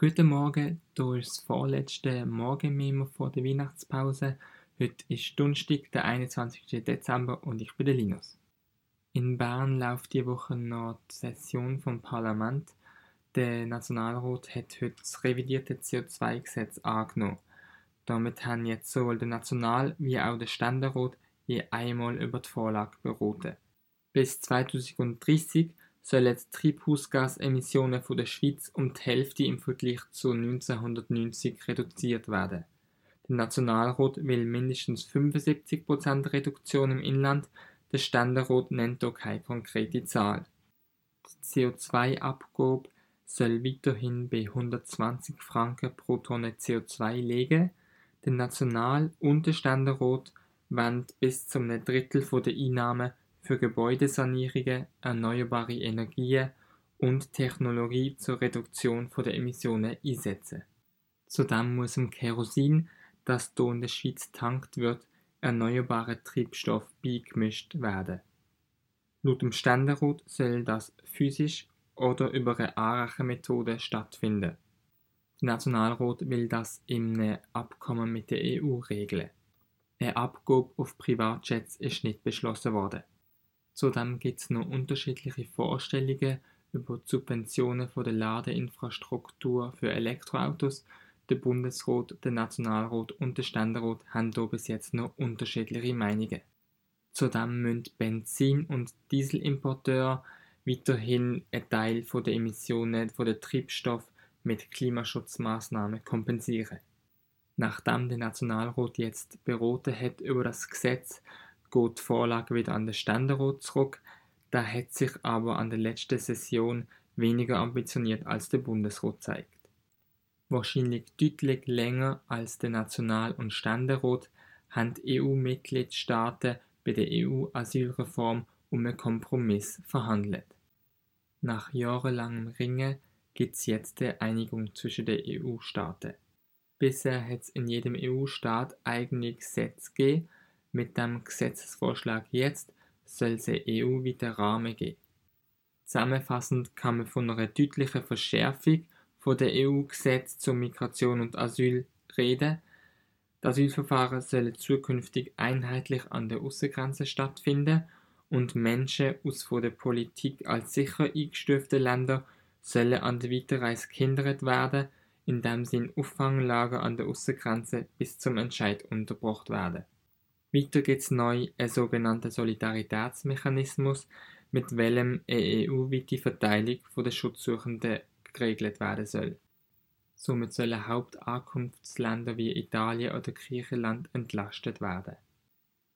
Guten Morgen, hier ist das vorletzte Morgenmemo vor der Weihnachtspause. Heute ist Donnerstag, der 21. Dezember und ich bin der Linus. In Bern läuft die Woche noch die Session vom Parlament. Der Nationalrat hat heute das revidierte CO2-Gesetz angenommen. Damit haben jetzt sowohl der National- wie auch der Ständerat je einmal über die Vorlage beraten. Bis 2030 sollen die Treibhausgasemissionen von der Schweiz um die Hälfte im Vergleich zu 1990 reduziert werden. Der Nationalrat will mindestens 75% Reduktion im Inland, der Ständerat nennt hier keine konkrete Zahl. Die CO2-Abgabe soll weiterhin bei 120 Franken pro Tonne CO2 liegen. Der National- und der Ständerat wollen bis zum Drittel der Einnahmen für Gebäudesanierungen, erneuerbare Energien und Technologie zur Reduktion der Emissionen einsetzen. Zudem muss im Kerosin, das hier in der Schweiz tankt wird, erneuerbarer Treibstoff beigemischt werden. Laut dem Ständerat soll das physisch oder über eine Anrechenmethode stattfinden. Der Nationalrat will das einem Abkommen mit der EU regeln. Eine Abgabe auf Privatjets ist nicht beschlossen worden. Zudem gibt es noch unterschiedliche Vorstellungen über die Subventionen der Ladeinfrastruktur für Elektroautos. Der Bundesrat, der Nationalrat und der Ständerat haben hier bis jetzt noch unterschiedliche Meinungen. Zudem müssen Benzin- und Dieselimporteure weiterhin einen Teil der Emissionen der Treibstoff mit Klimaschutzmaßnahmen kompensieren. Nachdem der Nationalrat jetzt beraten hat über das Gesetz, geht die Vorlage wieder an den Ständerat zurück, der hat sich aber an der letzten Session weniger ambitioniert als der Bundesrat zeigt. Wahrscheinlich deutlich länger als der National- und Ständerat haben EU-Mitgliedstaaten bei der EU-Asylreform um einen Kompromiss verhandelt. Nach jahrelangem Ringen gibt es jetzt eine Einigung zwischen den EU-Staaten. Bisher hat es in jedem EU-Staat eigene Gesetze gegeben, mit dem Gesetzesvorschlag jetzt soll es einen EU-weiten Rahmen geben. Zusammenfassend kann man von einer deutlichen Verschärfung der EU-Gesetze zur Migration und Asyl reden. Das Asylverfahren sollen zukünftig einheitlich an der Außengrenze stattfinden und Menschen aus von der Politik als sicher eingestuften Ländern sollen an der Weiterreise gehindert werden, indem sie in Auffanglager an der Außengrenze bis zum Entscheid untergebracht werden. Weiter gibt es neu einen sogenannten Solidaritätsmechanismus, mit welchem eine EU-weite Verteilung der Schutzsuchenden geregelt werden soll. Somit sollen Hauptankunftsländer wie Italien oder Griechenland entlastet werden.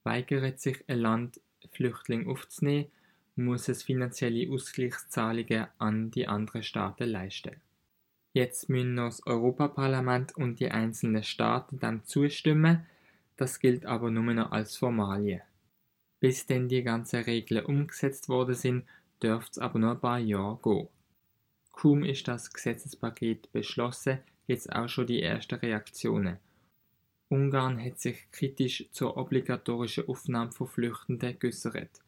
Weigert sich ein Land, Flüchtlinge aufzunehmen, muss es finanzielle Ausgleichszahlungen an die anderen Staaten leisten. Jetzt müssen noch das Europaparlament und die einzelnen Staaten dann zustimmen, das gilt aber nur noch als Formalie. Bis denn die ganzen Regeln umgesetzt worden sind, dürfte es aber noch ein paar Jahre gehen. Kaum ist das Gesetzespaket beschlossen, es auch schon die ersten Reaktionen. Ungarn hat sich kritisch zur obligatorischen Aufnahme von Flüchtenden geäußert.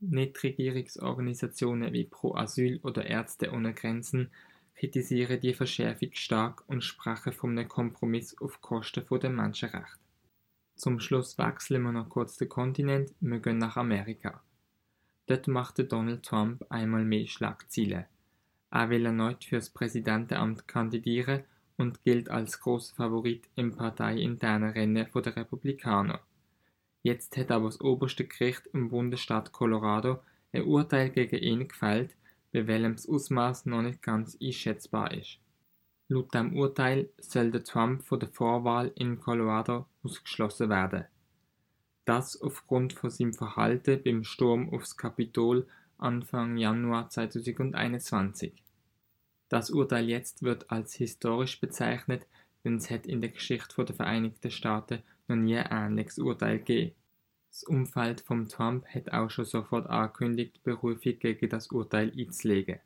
Nichtregierungsorganisationen wie Pro Asyl oder Ärzte ohne Grenzen kritisieren die Verschärfung stark und sprechen von einem Kompromiss auf Kosten der Menschenrechte. Zum Schluss wechseln wir noch kurz den Kontinent, wir gehen nach Amerika. Dort machte Donald Trump einmal mehr Schlagzeilen. Er will erneut fürs Präsidentenamt kandidieren und gilt als großer Favorit im parteiinternen Rennen der Republikaner. Jetzt hat aber das oberste Gericht im Bundesstaat Colorado ein Urteil gegen ihn gefällt, bei welchem das Ausmaß noch nicht ganz einschätzbar ist. Laut dem Urteil soll der Trump von der Vorwahl in Colorado ausgeschlossen werden. Das aufgrund von seinem Verhalten beim Sturm aufs Kapitol Anfang Januar 2021. Das Urteil jetzt wird als historisch bezeichnet, denn es hat in der Geschichte der Vereinigten Staaten noch nie ein ähnliches Urteil gegeben. Das Umfeld von Trump hat auch schon sofort angekündigt, Berufung gegen das Urteil einzulegen.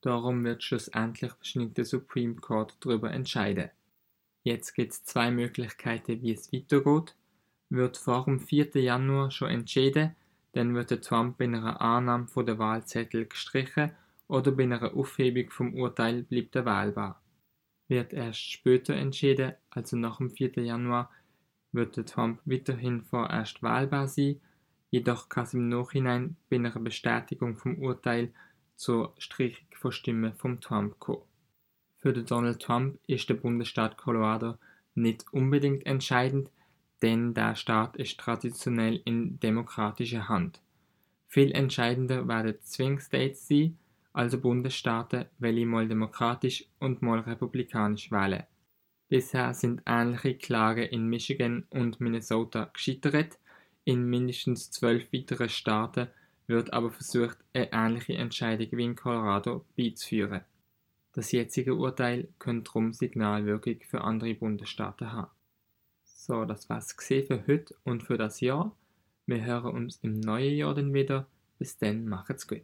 Darum wird schlussendlich wahrscheinlich der Supreme Court darüber entscheiden. Jetzt gibt es zwei Möglichkeiten, wie es weitergeht. Wird vor dem 4. Januar schon entschieden, dann wird der Trump bei einer Annahme von der Wahlzettel gestrichen oder bei einer Aufhebung vom Urteil bleibt er wählbar. wird erst später entschieden, also nach dem 4. Januar, wird der Trump weiterhin vorerst wahlbar sein, jedoch kann es im Nachhinein bei einer Bestätigung vom Urteil zur Streichung von Trump kommen. Für den Donald Trump ist der Bundesstaat Colorado nicht unbedingt entscheidend, denn der Staat ist traditionell in demokratischer Hand. Viel entscheidender werden Swing States sein, also Bundesstaaten, welche mal demokratisch und mal republikanisch wählen. Bisher sind ähnliche Klagen in Michigan und Minnesota gescheitert, in mindestens zwölf weiteren Staaten wird aber versucht, eine ähnliche Entscheidung wie in Colorado beizuführen. Das jetzige Urteil könnte darum Signalwirkung für andere Bundesstaaten haben. So, das war's für heute und für das Jahr. Wir hören uns im neuen Jahr dann wieder. Bis dann, macht's gut.